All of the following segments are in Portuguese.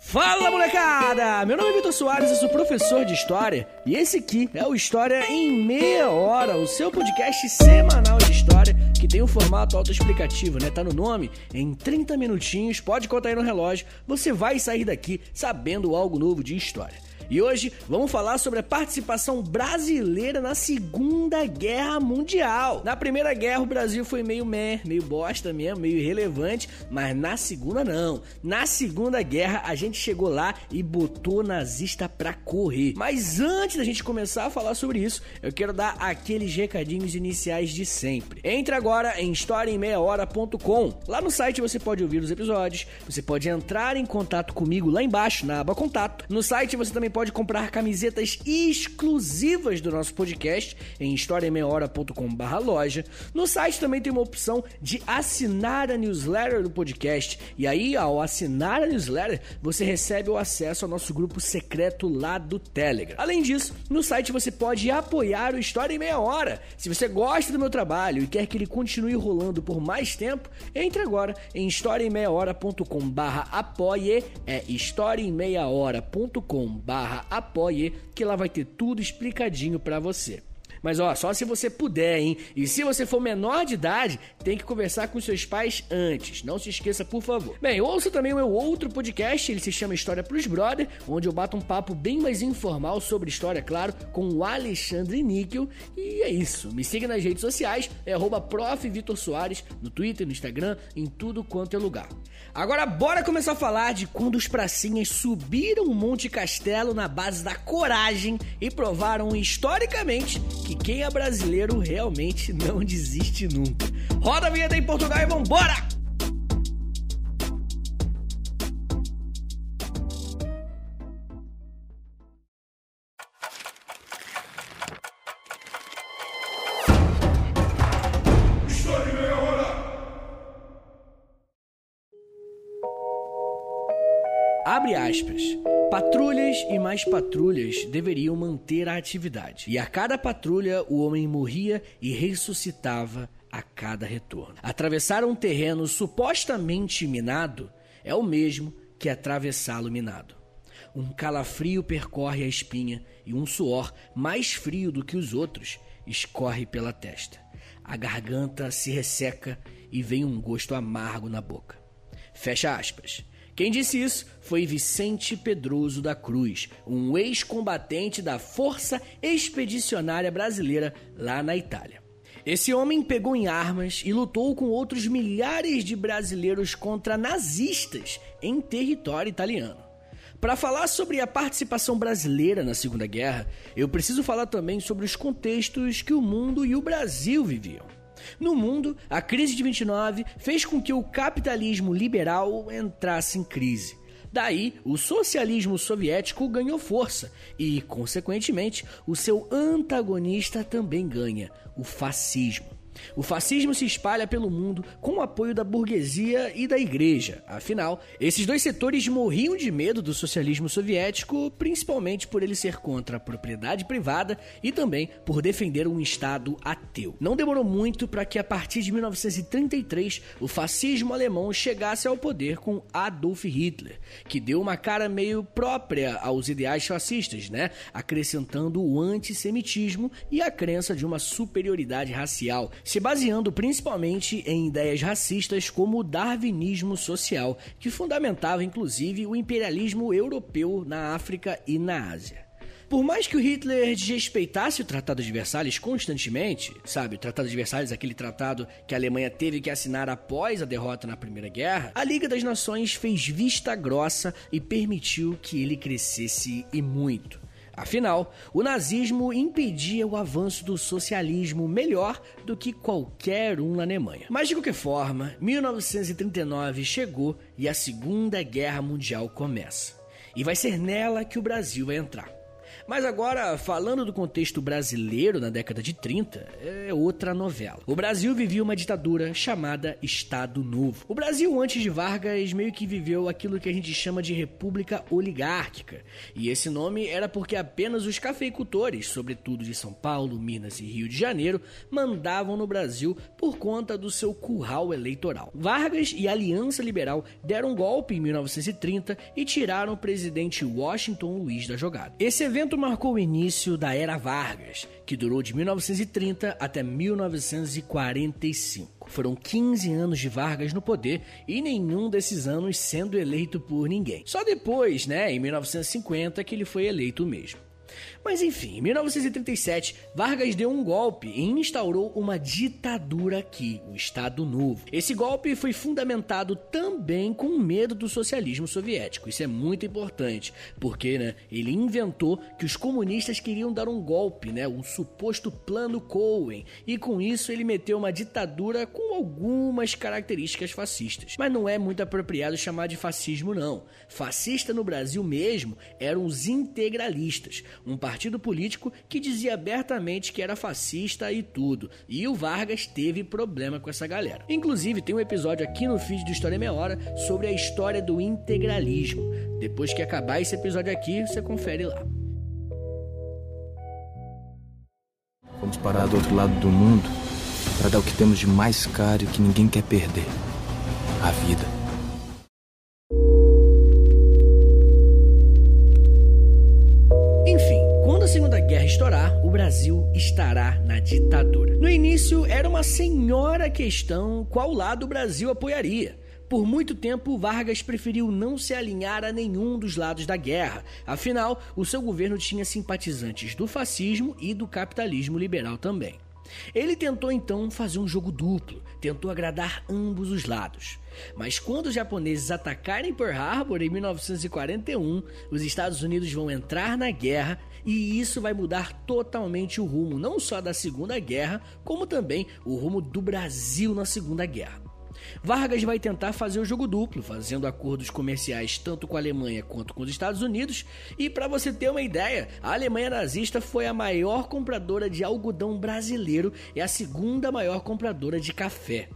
Fala molecada! Meu nome é Vitor Soares, eu sou professor de História e esse aqui é o História em Meia Hora, o seu podcast semanal de História que tem um formato autoexplicativo, né? Tá no nome, em 30 minutinhos, pode contar aí no relógio, você vai sair daqui sabendo algo novo de História. E hoje vamos falar sobre a participação brasileira na Segunda Guerra Mundial. Na Primeira Guerra o Brasil foi meio meh, meio bosta mesmo, meio irrelevante, mas na Segunda não. Na Segunda Guerra a gente chegou lá e botou nazista pra correr. Mas antes da gente começar a falar sobre isso, eu quero dar aqueles recadinhos iniciais de sempre. Entre agora em historiaemmeiahora.com. Lá no site você pode ouvir os episódios, você pode entrar em contato comigo lá embaixo na aba contato. No site você também pode pode comprar camisetas exclusivas do nosso podcast em historiameiahora.com/loja. No site também tem uma opção de assinar a newsletter do podcast. E aí, ao assinar a newsletter, você recebe o acesso ao nosso grupo secreto lá do Telegram. Além disso, no site você pode apoiar o História em Meia Hora. Se você gosta do meu trabalho e quer que ele continue rolando por mais tempo, entre agora em historiaemmeiahora.com/apoie. É historiaemmeiahora.com/barra barra apoie, que lá vai ter tudo explicadinho para você. Mas ó, só se você puder, hein? E se você for menor de idade, tem que conversar com seus pais antes. Não se esqueça, por favor. Bem, ouça também o meu outro podcast, ele se chama História pros Brother, onde eu bato um papo bem mais informal sobre história, claro, com o Alexandre Níquel. E é isso. Me siga nas redes sociais, é arroba Soares, no Twitter, no Instagram, em tudo quanto é lugar. Agora bora começar a falar de quando os pracinhas subiram o Monte Castelo na base da coragem e provaram historicamente que quem é brasileiro realmente não desiste nunca. Roda a vinheta em Portugal e vambora! Abre aspas. E mais patrulhas deveriam manter a atividade. E a cada patrulha o homem morria e ressuscitava a cada retorno. Atravessar um terreno supostamente minado é o mesmo que atravessá-lo minado. Um calafrio percorre a espinha e um suor mais frio do que os outros escorre pela testa. A garganta se resseca e vem um gosto amargo na boca. Fecha aspas. Quem disse isso foi Vicente Pedroso da Cruz, um ex-combatente da Força Expedicionária Brasileira lá na Itália. Esse homem pegou em armas e lutou com outros milhares de brasileiros contra nazistas em território italiano. Para falar sobre a participação brasileira na Segunda Guerra, eu preciso falar também sobre os contextos que o mundo e o Brasil viviam. No mundo, a crise de 29 fez com que o capitalismo liberal entrasse em crise. Daí, o socialismo soviético ganhou força e, consequentemente, o seu antagonista também ganha, o fascismo. O fascismo se espalha pelo mundo com o apoio da burguesia e da igreja. Afinal, esses dois setores morriam de medo do socialismo soviético, principalmente por ele ser contra a propriedade privada e também por defender um Estado ateu. Não demorou muito para que, a partir de 1933, o fascismo alemão chegasse ao poder com Adolf Hitler, que deu uma cara meio própria aos ideais fascistas, né? Acrescentando o antissemitismo e a crença de uma superioridade racial se baseando principalmente em ideias racistas como o darwinismo social, que fundamentava inclusive o imperialismo europeu na África e na Ásia. Por mais que o Hitler desrespeitasse o Tratado de Versalhes constantemente, sabe, o Tratado de Versalhes, aquele tratado que a Alemanha teve que assinar após a derrota na Primeira Guerra, a Liga das Nações fez vista grossa e permitiu que ele crescesse e muito. Afinal, o nazismo impedia o avanço do socialismo melhor do que qualquer um na Alemanha. Mas de qualquer forma, 1939 chegou e a Segunda Guerra Mundial começa. E vai ser nela que o Brasil vai entrar. Mas agora, falando do contexto brasileiro na década de 30, é outra novela. O Brasil vivia uma ditadura chamada Estado Novo. O Brasil, antes de Vargas, meio que viveu aquilo que a gente chama de república oligárquica. E esse nome era porque apenas os cafeicultores, sobretudo de São Paulo, Minas e Rio de Janeiro, mandavam no Brasil por conta do seu curral eleitoral. Vargas e a Aliança Liberal deram um golpe em 1930 e tiraram o presidente Washington Luiz da jogada. Esse evento marcou o início da Era Vargas, que durou de 1930 até 1945. Foram 15 anos de Vargas no poder e nenhum desses anos sendo eleito por ninguém. Só depois, né, em 1950, que ele foi eleito mesmo. Mas enfim, em 1937, Vargas deu um golpe e instaurou uma ditadura aqui, o Estado Novo. Esse golpe foi fundamentado também com medo do socialismo soviético. Isso é muito importante, porque né, ele inventou que os comunistas queriam dar um golpe, né, um suposto plano Cohen, e com isso ele meteu uma ditadura com algumas características fascistas. Mas não é muito apropriado chamar de fascismo não. Fascista no Brasil mesmo eram os integralistas, um partido político que dizia abertamente que era fascista e tudo. E o Vargas teve problema com essa galera. Inclusive, tem um episódio aqui no feed do História Meia Hora sobre a história do integralismo. Depois que acabar esse episódio aqui, você confere lá. Vamos parar do outro lado do mundo para dar o que temos de mais caro e que ninguém quer perder: a vida. Brasil estará na ditadura. No início, era uma senhora questão qual lado o Brasil apoiaria. Por muito tempo, Vargas preferiu não se alinhar a nenhum dos lados da guerra. Afinal, o seu governo tinha simpatizantes do fascismo e do capitalismo liberal também. Ele tentou então fazer um jogo duplo, tentou agradar ambos os lados. Mas quando os japoneses atacarem Pearl Harbor em 1941, os Estados Unidos vão entrar na guerra e isso vai mudar totalmente o rumo, não só da Segunda Guerra, como também o rumo do Brasil na Segunda Guerra. Vargas vai tentar fazer o jogo duplo, fazendo acordos comerciais tanto com a Alemanha quanto com os Estados Unidos. E para você ter uma ideia, a Alemanha nazista foi a maior compradora de algodão brasileiro e a segunda maior compradora de café.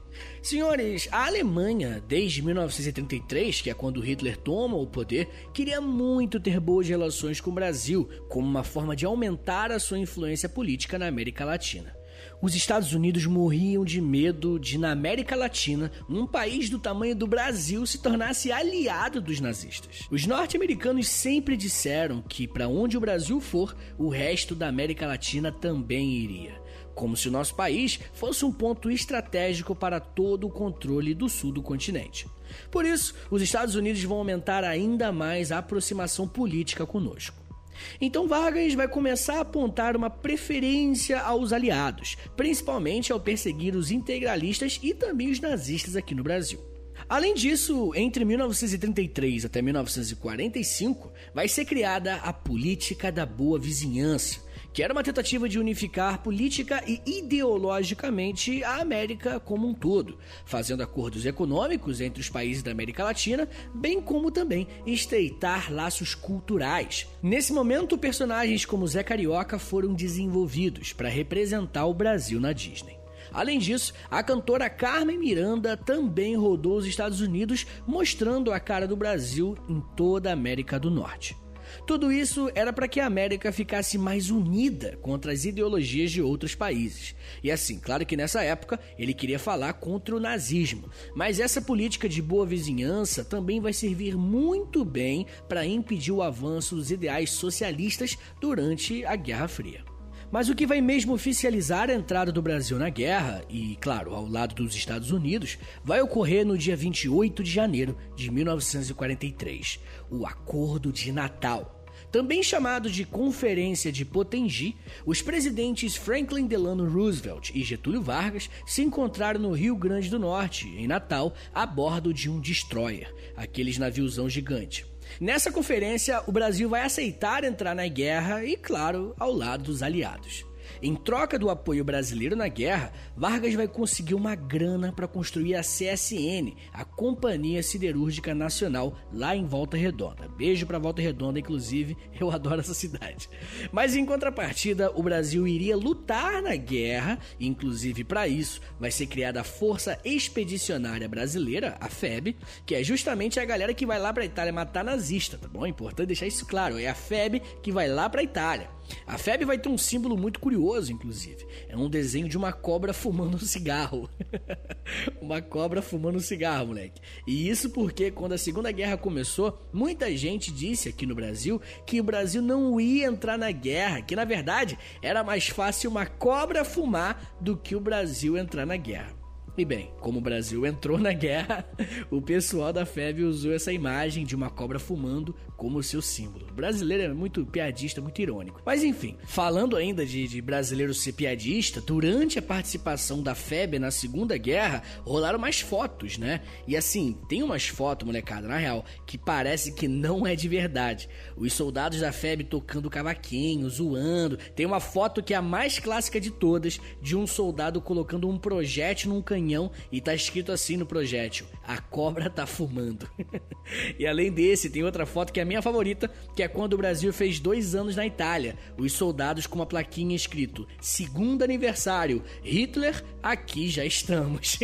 Senhores, a Alemanha, desde 1933, que é quando Hitler toma o poder, queria muito ter boas relações com o Brasil, como uma forma de aumentar a sua influência política na América Latina os Estados Unidos morriam de medo de, na América Latina, um país do tamanho do Brasil se tornasse aliado dos nazistas. Os norte-americanos sempre disseram que, para onde o Brasil for, o resto da América Latina também iria. Como se o nosso país fosse um ponto estratégico para todo o controle do sul do continente. Por isso, os Estados Unidos vão aumentar ainda mais a aproximação política conosco. Então Vargas vai começar a apontar uma preferência aos aliados, principalmente ao perseguir os integralistas e também os nazistas aqui no Brasil. Além disso, entre 1933 até 1945, vai ser criada a Política da Boa Vizinhança, que era uma tentativa de unificar política e ideologicamente a América como um todo, fazendo acordos econômicos entre os países da América Latina, bem como também estreitar laços culturais. Nesse momento, personagens como Zé Carioca foram desenvolvidos para representar o Brasil na Disney. Além disso, a cantora Carmen Miranda também rodou os Estados Unidos, mostrando a cara do Brasil em toda a América do Norte. Tudo isso era para que a América ficasse mais unida contra as ideologias de outros países. E assim, claro que nessa época ele queria falar contra o nazismo, mas essa política de boa vizinhança também vai servir muito bem para impedir o avanço dos ideais socialistas durante a Guerra Fria. Mas o que vai mesmo oficializar a entrada do Brasil na guerra, e claro, ao lado dos Estados Unidos, vai ocorrer no dia 28 de janeiro de 1943, o Acordo de Natal. Também chamado de Conferência de Potengi, os presidentes Franklin Delano Roosevelt e Getúlio Vargas se encontraram no Rio Grande do Norte, em Natal, a bordo de um destroyer, aqueles naviozão gigante. Nessa conferência, o Brasil vai aceitar entrar na guerra e, claro, ao lado dos aliados. Em troca do apoio brasileiro na guerra, Vargas vai conseguir uma grana para construir a CSN, a Companhia Siderúrgica Nacional, lá em Volta Redonda. Beijo para Volta Redonda, inclusive, eu adoro essa cidade. Mas em contrapartida, o Brasil iria lutar na guerra, inclusive para isso vai ser criada a Força Expedicionária Brasileira, a FEB, que é justamente a galera que vai lá para Itália matar nazista, tá bom? É importante deixar isso claro, é a FEB que vai lá para Itália. A FEB vai ter um símbolo muito curioso, inclusive. É um desenho de uma cobra fumando um cigarro. uma cobra fumando um cigarro, moleque. E isso porque quando a Segunda Guerra começou, muita gente disse aqui no Brasil que o Brasil não ia entrar na guerra, que na verdade era mais fácil uma cobra fumar do que o Brasil entrar na guerra. E bem, como o Brasil entrou na guerra, o pessoal da FEB usou essa imagem de uma cobra fumando como seu símbolo. O brasileiro é muito piadista, muito irônico. Mas enfim, falando ainda de, de brasileiro ser piadista, durante a participação da FEB na Segunda Guerra, rolaram mais fotos, né? E assim, tem umas fotos, molecada, na real, que parece que não é de verdade. Os soldados da FEB tocando cavaquinho, zoando. Tem uma foto que é a mais clássica de todas, de um soldado colocando um projétil num canhão canhão e tá escrito assim no projétil: A cobra tá fumando. e além desse, tem outra foto que é a minha favorita, que é quando o Brasil fez dois anos na Itália. Os soldados com uma plaquinha escrito: Segundo aniversário, Hitler, aqui já estamos.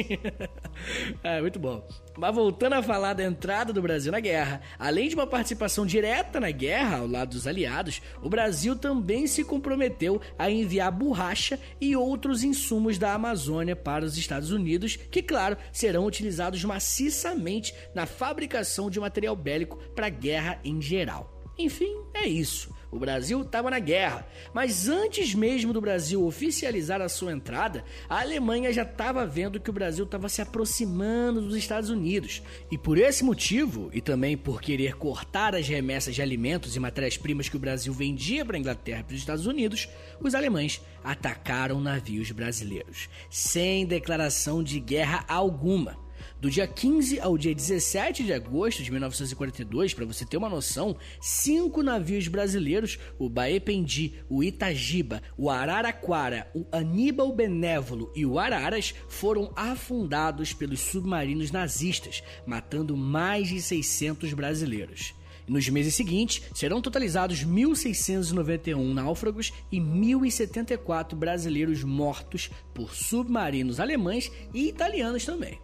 é muito bom. Mas voltando a falar da entrada do Brasil na guerra, além de uma participação direta na guerra ao lado dos aliados, o Brasil também se comprometeu a enviar borracha e outros insumos da Amazônia para os Estados Unidos, que, claro, serão utilizados maciçamente na fabricação de material bélico para a guerra em geral. Enfim, é isso. O Brasil estava na guerra, mas antes mesmo do Brasil oficializar a sua entrada, a Alemanha já estava vendo que o Brasil estava se aproximando dos Estados Unidos. E por esse motivo, e também por querer cortar as remessas de alimentos e matérias-primas que o Brasil vendia para a Inglaterra e para os Estados Unidos, os alemães atacaram navios brasileiros, sem declaração de guerra alguma. Do dia 15 ao dia 17 de agosto de 1942, para você ter uma noção, cinco navios brasileiros, o Baependi, o Itagiba, o Araraquara, o Aníbal Benévolo e o Araras, foram afundados pelos submarinos nazistas, matando mais de 600 brasileiros. Nos meses seguintes, serão totalizados 1.691 náufragos e 1.074 brasileiros mortos por submarinos alemães e italianos também.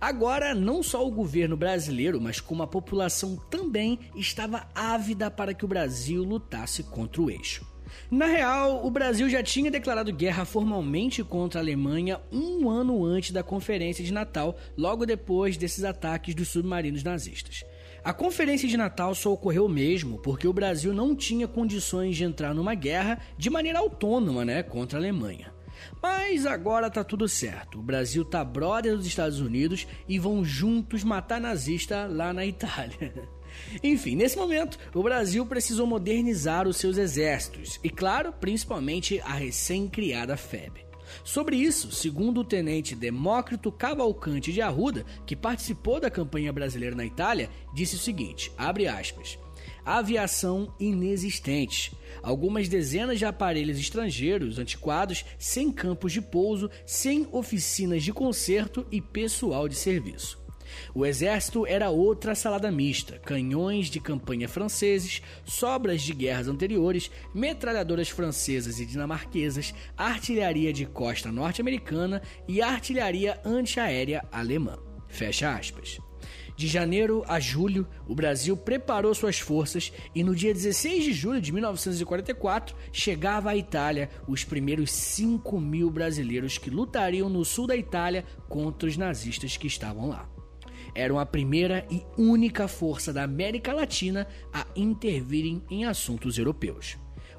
Agora, não só o governo brasileiro, mas como a população também estava ávida para que o Brasil lutasse contra o eixo. Na real, o Brasil já tinha declarado guerra formalmente contra a Alemanha um ano antes da Conferência de Natal, logo depois desses ataques dos submarinos nazistas. A Conferência de Natal só ocorreu mesmo porque o Brasil não tinha condições de entrar numa guerra de maneira autônoma né, contra a Alemanha. Mas agora tá tudo certo. O Brasil tá brother dos Estados Unidos e vão juntos matar nazista lá na Itália. Enfim, nesse momento, o Brasil precisou modernizar os seus exércitos e, claro, principalmente a recém-criada FEB. Sobre isso, segundo o tenente Demócrito Cavalcante de Arruda, que participou da campanha brasileira na Itália, disse o seguinte: abre aspas aviação inexistente. Algumas dezenas de aparelhos estrangeiros antiquados, sem campos de pouso, sem oficinas de conserto e pessoal de serviço. O exército era outra salada mista: canhões de campanha franceses, sobras de guerras anteriores, metralhadoras francesas e dinamarquesas, artilharia de costa norte-americana e artilharia antiaérea alemã. Fecha aspas. De janeiro a julho, o Brasil preparou suas forças e no dia 16 de julho de 1944 chegava à Itália os primeiros 5 mil brasileiros que lutariam no sul da Itália contra os nazistas que estavam lá. Eram a primeira e única força da América Latina a intervirem em assuntos europeus.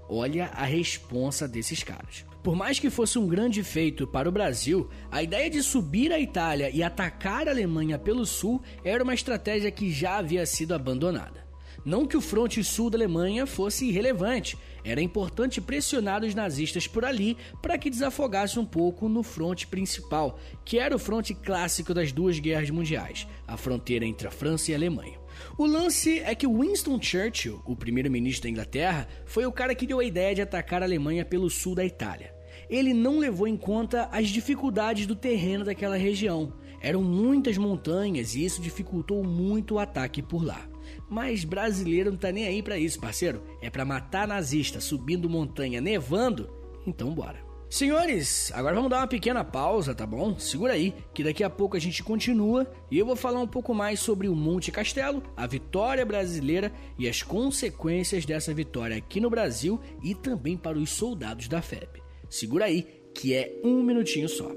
Olha a responsa desses caras. Por mais que fosse um grande feito para o Brasil, a ideia de subir a Itália e atacar a Alemanha pelo sul era uma estratégia que já havia sido abandonada. Não que o fronte sul da Alemanha fosse irrelevante, era importante pressionar os nazistas por ali para que desafogasse um pouco no fronte principal, que era o fronte clássico das duas guerras mundiais, a fronteira entre a França e a Alemanha. O lance é que Winston Churchill, o primeiro-ministro da Inglaterra, foi o cara que deu a ideia de atacar a Alemanha pelo sul da Itália. ele não levou em conta as dificuldades do terreno daquela região. Eram muitas montanhas e isso dificultou muito o ataque por lá. Mas brasileiro não tá nem aí para isso, parceiro. É para matar nazista subindo montanha nevando? Então bora. Senhores, agora vamos dar uma pequena pausa, tá bom? Segura aí, que daqui a pouco a gente continua e eu vou falar um pouco mais sobre o Monte Castelo, a vitória brasileira e as consequências dessa vitória aqui no Brasil e também para os soldados da FEB. Segura aí, que é um minutinho só.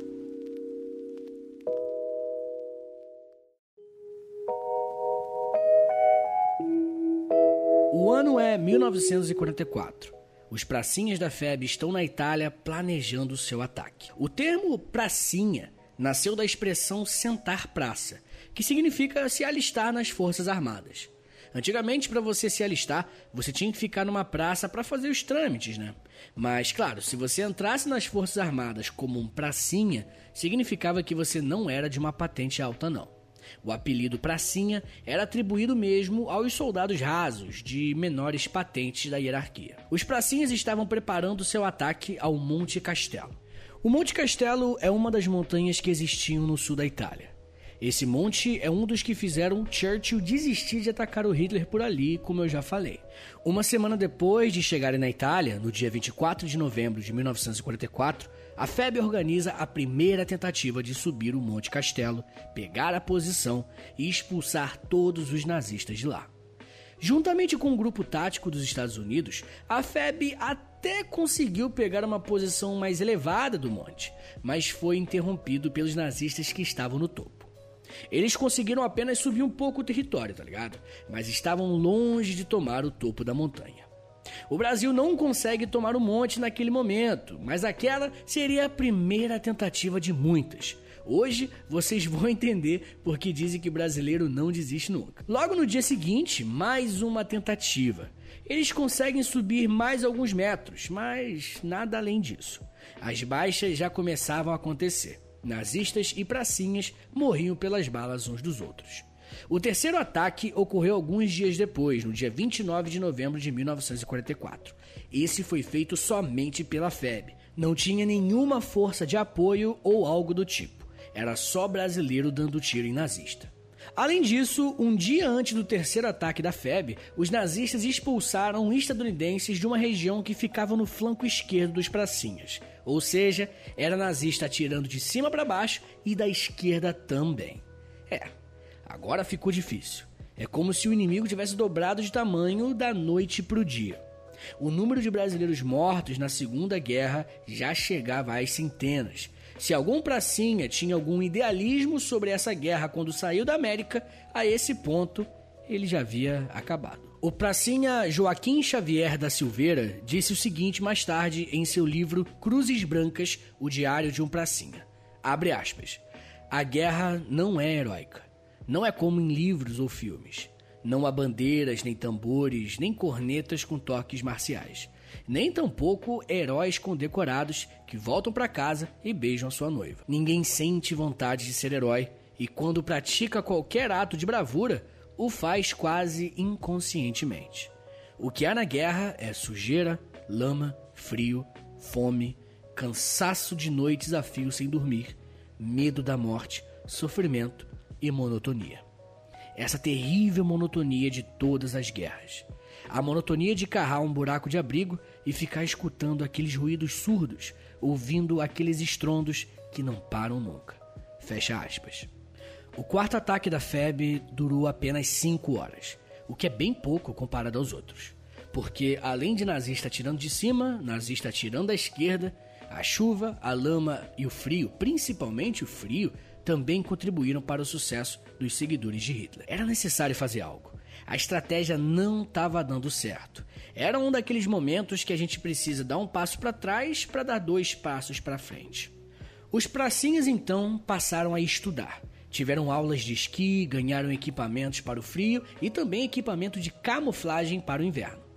O ano é 1944. Os pracinhas da FEB estão na Itália planejando seu ataque. O termo pracinha nasceu da expressão sentar praça, que significa se alistar nas Forças Armadas. Antigamente, para você se alistar, você tinha que ficar numa praça para fazer os trâmites, né? Mas, claro, se você entrasse nas Forças Armadas como um pracinha, significava que você não era de uma patente alta, não. O apelido Pracinha era atribuído mesmo aos soldados rasos, de menores patentes da hierarquia. Os Pracinhas estavam preparando seu ataque ao Monte Castelo. O Monte Castelo é uma das montanhas que existiam no sul da Itália. Esse monte é um dos que fizeram Churchill desistir de atacar o Hitler por ali, como eu já falei. Uma semana depois de chegarem na Itália, no dia 24 de novembro de 1944, a FEB organiza a primeira tentativa de subir o Monte Castelo, pegar a posição e expulsar todos os nazistas de lá. Juntamente com o um grupo tático dos Estados Unidos, a FEB até conseguiu pegar uma posição mais elevada do monte, mas foi interrompido pelos nazistas que estavam no topo. Eles conseguiram apenas subir um pouco o território, tá ligado? Mas estavam longe de tomar o topo da montanha. O Brasil não consegue tomar o monte naquele momento, mas aquela seria a primeira tentativa de muitas. Hoje vocês vão entender porque dizem que brasileiro não desiste nunca. Logo no dia seguinte, mais uma tentativa. Eles conseguem subir mais alguns metros, mas nada além disso. As baixas já começavam a acontecer. Nazistas e pracinhas morriam pelas balas uns dos outros. O terceiro ataque ocorreu alguns dias depois, no dia 29 de novembro de 1944. Esse foi feito somente pela FEB. Não tinha nenhuma força de apoio ou algo do tipo. Era só brasileiro dando tiro em nazista. Além disso, um dia antes do terceiro ataque da FEB, os nazistas expulsaram estadunidenses de uma região que ficava no flanco esquerdo dos pracinhas. Ou seja, era nazista atirando de cima para baixo e da esquerda também. É, agora ficou difícil. É como se o inimigo tivesse dobrado de tamanho da noite para o dia. O número de brasileiros mortos na Segunda Guerra já chegava às centenas. Se algum pracinha tinha algum idealismo sobre essa guerra quando saiu da América, a esse ponto ele já havia acabado. O pracinha Joaquim Xavier da Silveira disse o seguinte mais tarde em seu livro Cruzes Brancas, o diário de um pracinha. Abre aspas. A guerra não é heróica. Não é como em livros ou filmes. Não há bandeiras, nem tambores, nem cornetas com toques marciais. Nem tampouco heróis condecorados que voltam para casa e beijam a sua noiva. Ninguém sente vontade de ser herói e, quando pratica qualquer ato de bravura, o faz quase inconscientemente. O que há na guerra é sujeira, lama, frio, fome, cansaço de noites a fio sem dormir, medo da morte, sofrimento e monotonia essa terrível monotonia de todas as guerras. A monotonia de carrar um buraco de abrigo e ficar escutando aqueles ruídos surdos, ouvindo aqueles estrondos que não param nunca. Fecha aspas. O quarto ataque da FEB durou apenas 5 horas, o que é bem pouco comparado aos outros. Porque além de nazista atirando de cima, nazista atirando da esquerda, a chuva, a lama e o frio, principalmente o frio, também contribuíram para o sucesso dos seguidores de Hitler. Era necessário fazer algo. A estratégia não estava dando certo. Era um daqueles momentos que a gente precisa dar um passo para trás para dar dois passos para frente. Os pracinhas então passaram a estudar. Tiveram aulas de esqui, ganharam equipamentos para o frio e também equipamento de camuflagem para o inverno.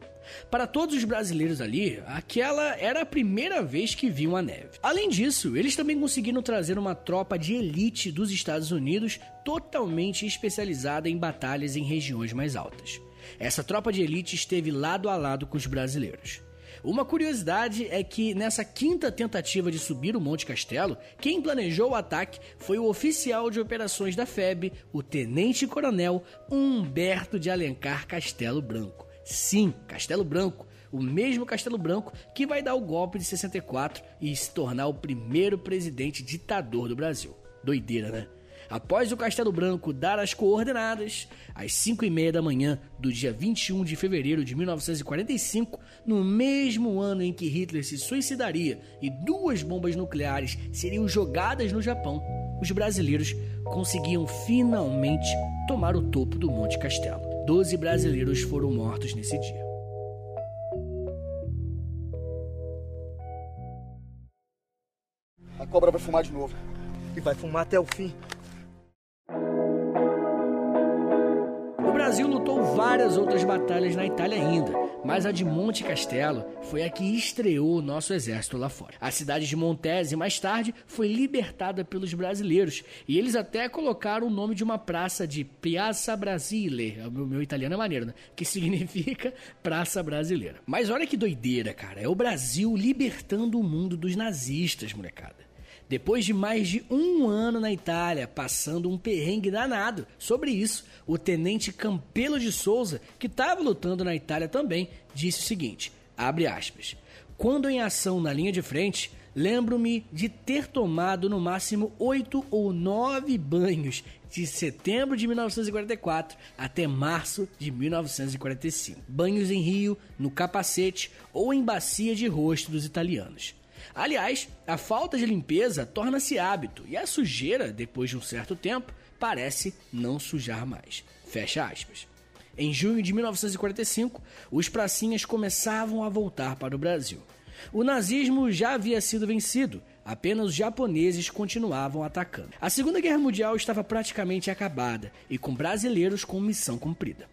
Para todos os brasileiros ali, aquela era a primeira vez que viam a neve. Além disso, eles também conseguiram trazer uma tropa de elite dos Estados Unidos totalmente especializada em batalhas em regiões mais altas. Essa tropa de elite esteve lado a lado com os brasileiros. Uma curiosidade é que nessa quinta tentativa de subir o Monte Castelo, quem planejou o ataque foi o oficial de operações da FEB, o tenente-coronel Humberto de Alencar Castelo Branco. Sim, Castelo Branco, o mesmo Castelo Branco que vai dar o golpe de 64 e se tornar o primeiro presidente ditador do Brasil. Doideira, né? Após o Castelo Branco dar as coordenadas, às 5 e meia da manhã do dia 21 de fevereiro de 1945, no mesmo ano em que Hitler se suicidaria e duas bombas nucleares seriam jogadas no Japão, os brasileiros conseguiam finalmente tomar o topo do Monte Castelo. Doze brasileiros foram mortos nesse dia. A cobra vai fumar de novo. E vai fumar até o fim. Brasil lutou várias outras batalhas na Itália ainda, mas a de Monte Castelo foi a que estreou o nosso exército lá fora. A cidade de Montese, mais tarde, foi libertada pelos brasileiros e eles até colocaram o nome de uma praça de Piazza Brasile, o meu, meu italiano é maneiro, né? Que significa Praça Brasileira. Mas olha que doideira, cara, é o Brasil libertando o mundo dos nazistas, molecada. Depois de mais de um ano na Itália, passando um perrengue danado. Sobre isso, o tenente Campelo de Souza, que estava lutando na Itália também, disse o seguinte: abre aspas. Quando em ação na linha de frente, lembro-me de ter tomado no máximo oito ou nove banhos de setembro de 1944 até março de 1945. Banhos em rio, no capacete ou em bacia de rosto dos italianos. Aliás, a falta de limpeza torna-se hábito e a sujeira, depois de um certo tempo, parece não sujar mais. Fecha aspas. Em junho de 1945, os pracinhas começavam a voltar para o Brasil. O nazismo já havia sido vencido, apenas os japoneses continuavam atacando. A Segunda Guerra Mundial estava praticamente acabada e com brasileiros com missão cumprida.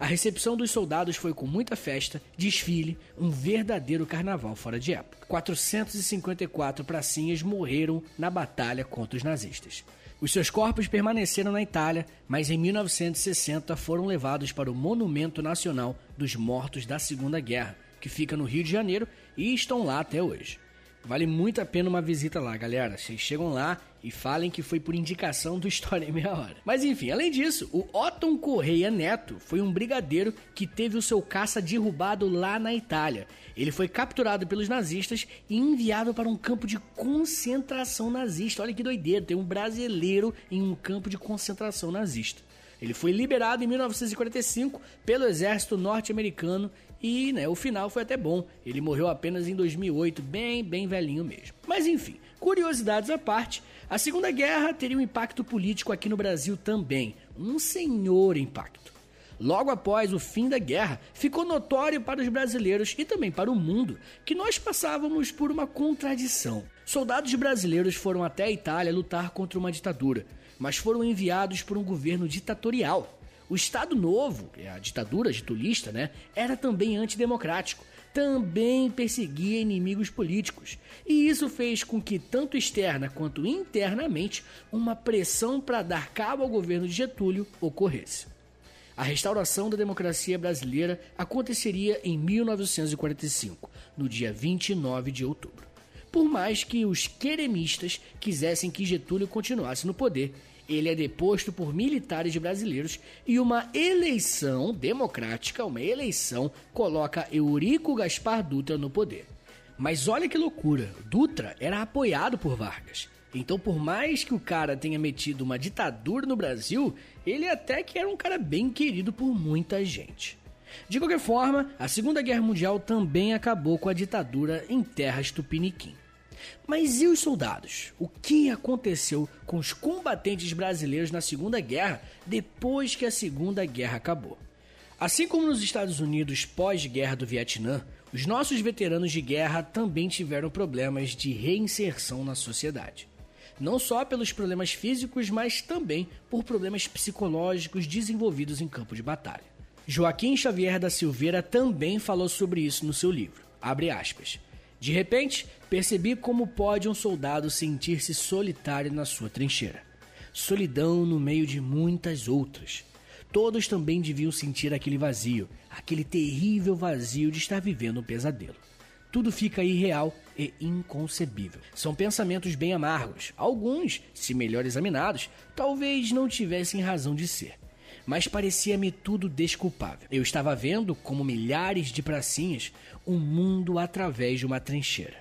A recepção dos soldados foi com muita festa, desfile, um verdadeiro carnaval fora de época. 454 pracinhas morreram na batalha contra os nazistas. Os seus corpos permaneceram na Itália, mas em 1960 foram levados para o Monumento Nacional dos Mortos da Segunda Guerra, que fica no Rio de Janeiro e estão lá até hoje. Vale muito a pena uma visita lá, galera. Vocês chegam lá e falem que foi por indicação do História em Meia Hora. Mas enfim, além disso, o Otton Correia Neto foi um brigadeiro que teve o seu caça derrubado lá na Itália. Ele foi capturado pelos nazistas e enviado para um campo de concentração nazista. Olha que doideira, tem um brasileiro em um campo de concentração nazista. Ele foi liberado em 1945 pelo exército norte-americano e né, o final foi até bom. Ele morreu apenas em 2008, bem, bem velhinho mesmo. Mas enfim, curiosidades à parte, a Segunda Guerra teria um impacto político aqui no Brasil também. Um senhor impacto. Logo após o fim da guerra, ficou notório para os brasileiros e também para o mundo que nós passávamos por uma contradição. Soldados brasileiros foram até a Itália lutar contra uma ditadura, mas foram enviados por um governo ditatorial. O Estado Novo, é a ditadura getulista, né, era também antidemocrático, também perseguia inimigos políticos. E isso fez com que, tanto externa quanto internamente, uma pressão para dar cabo ao governo de Getúlio ocorresse. A restauração da democracia brasileira aconteceria em 1945, no dia 29 de outubro. Por mais que os queremistas quisessem que Getúlio continuasse no poder ele é deposto por militares brasileiros e uma eleição democrática, uma eleição, coloca Eurico Gaspar Dutra no poder. Mas olha que loucura, Dutra era apoiado por Vargas. Então, por mais que o cara tenha metido uma ditadura no Brasil, ele até que era um cara bem querido por muita gente. De qualquer forma, a Segunda Guerra Mundial também acabou com a ditadura em terras tupiniquim. Mas e os soldados? O que aconteceu com os combatentes brasileiros na Segunda Guerra depois que a Segunda Guerra acabou? Assim como nos Estados Unidos pós-guerra do Vietnã, os nossos veteranos de guerra também tiveram problemas de reinserção na sociedade. Não só pelos problemas físicos, mas também por problemas psicológicos desenvolvidos em campo de batalha. Joaquim Xavier da Silveira também falou sobre isso no seu livro. Abre aspas. De repente, percebi como pode um soldado sentir-se solitário na sua trincheira. Solidão no meio de muitas outras. Todos também deviam sentir aquele vazio, aquele terrível vazio de estar vivendo um pesadelo. Tudo fica irreal e inconcebível. São pensamentos bem amargos. Alguns, se melhor examinados, talvez não tivessem razão de ser. Mas parecia-me tudo desculpável. Eu estava vendo, como milhares de pracinhas, um mundo através de uma trincheira.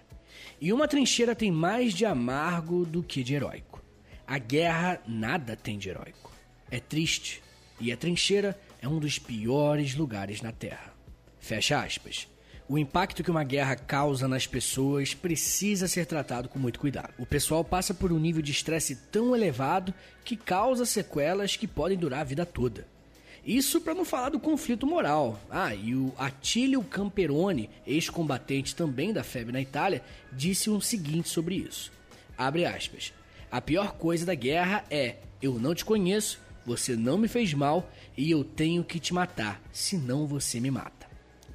E uma trincheira tem mais de amargo do que de heróico. A guerra nada tem de heróico. É triste, e a trincheira é um dos piores lugares na Terra. Fecha aspas. O impacto que uma guerra causa nas pessoas precisa ser tratado com muito cuidado. O pessoal passa por um nível de estresse tão elevado que causa sequelas que podem durar a vida toda. Isso para não falar do conflito moral. Ah, e o Attilio Camperoni, ex-combatente também da febre na Itália, disse o seguinte sobre isso. Abre aspas. A pior coisa da guerra é eu não te conheço, você não me fez mal e eu tenho que te matar, senão você me mata.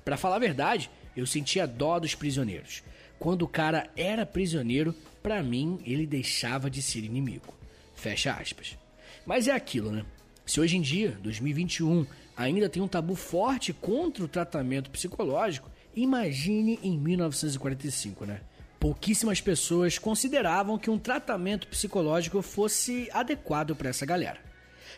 Para falar a verdade, eu sentia dó dos prisioneiros. Quando o cara era prisioneiro, para mim ele deixava de ser inimigo. Fecha aspas. Mas é aquilo, né? Se hoje em dia, 2021, ainda tem um tabu forte contra o tratamento psicológico, imagine em 1945, né? Pouquíssimas pessoas consideravam que um tratamento psicológico fosse adequado para essa galera.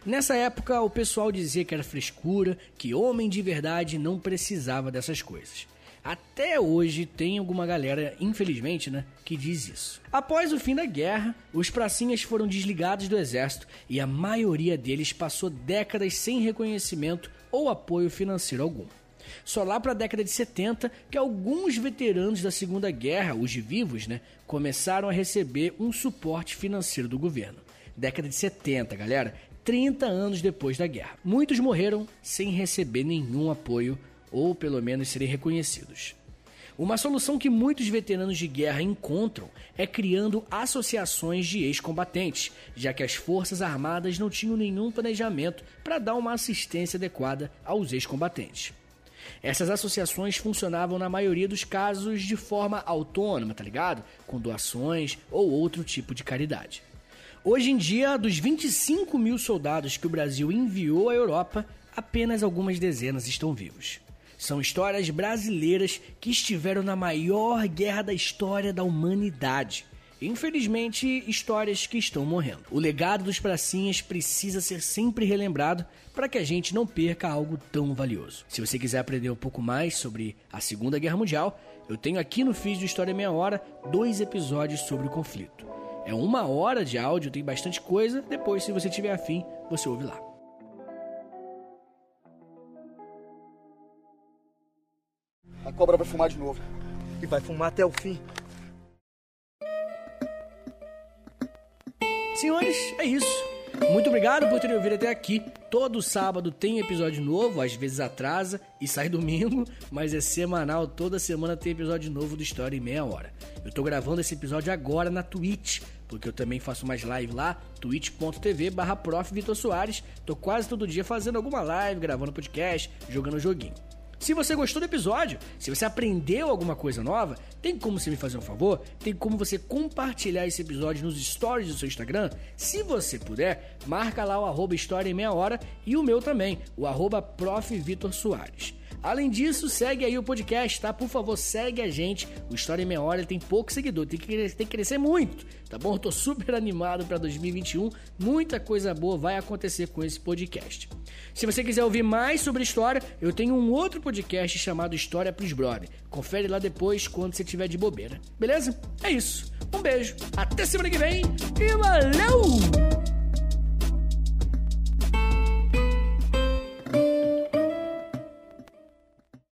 Nessa época, o pessoal dizia que era frescura, que homem de verdade não precisava dessas coisas. Até hoje tem alguma galera, infelizmente, né, que diz isso. Após o fim da guerra, os pracinhas foram desligados do exército e a maioria deles passou décadas sem reconhecimento ou apoio financeiro algum. Só lá para a década de 70 que alguns veteranos da Segunda Guerra, os vivos, né, começaram a receber um suporte financeiro do governo. Década de 70, galera, 30 anos depois da guerra. Muitos morreram sem receber nenhum apoio ou pelo menos serem reconhecidos. Uma solução que muitos veteranos de guerra encontram é criando associações de ex-combatentes, já que as Forças Armadas não tinham nenhum planejamento para dar uma assistência adequada aos ex-combatentes. Essas associações funcionavam na maioria dos casos de forma autônoma, tá ligado? Com doações ou outro tipo de caridade. Hoje em dia, dos 25 mil soldados que o Brasil enviou à Europa, apenas algumas dezenas estão vivos. São histórias brasileiras que estiveram na maior guerra da história da humanidade. Infelizmente, histórias que estão morrendo. O legado dos pracinhas precisa ser sempre relembrado para que a gente não perca algo tão valioso. Se você quiser aprender um pouco mais sobre a Segunda Guerra Mundial, eu tenho aqui no feed do História Meia Hora dois episódios sobre o conflito. É uma hora de áudio, tem bastante coisa. Depois, se você tiver afim, você ouve lá. A cobra vai fumar de novo. E vai fumar até o fim. Senhores, é isso. Muito obrigado por terem ouvido até aqui. Todo sábado tem episódio novo, às vezes atrasa e sai domingo, mas é semanal, toda semana tem episódio novo do História em Meia Hora. Eu tô gravando esse episódio agora na Twitch, porque eu também faço mais live lá, twitch.tv barra Tô quase todo dia fazendo alguma live, gravando podcast, jogando joguinho. Se você gostou do episódio, se você aprendeu alguma coisa nova, tem como você me fazer um favor? Tem como você compartilhar esse episódio nos stories do seu Instagram? Se você puder, marca lá o arroba História em Meia Hora e o meu também, o arroba Prof. Vitor Soares. Além disso, segue aí o podcast, tá? Por favor, segue a gente. O História em Meia Hora tem pouco seguidor, tem que, tem que crescer muito, tá bom? Eu tô super animado para 2021. Muita coisa boa vai acontecer com esse podcast. Se você quiser ouvir mais sobre história, eu tenho um outro podcast chamado História pros Brother. Confere lá depois quando você tiver de bobeira. Beleza? É isso. Um beijo, até semana que vem e valeu!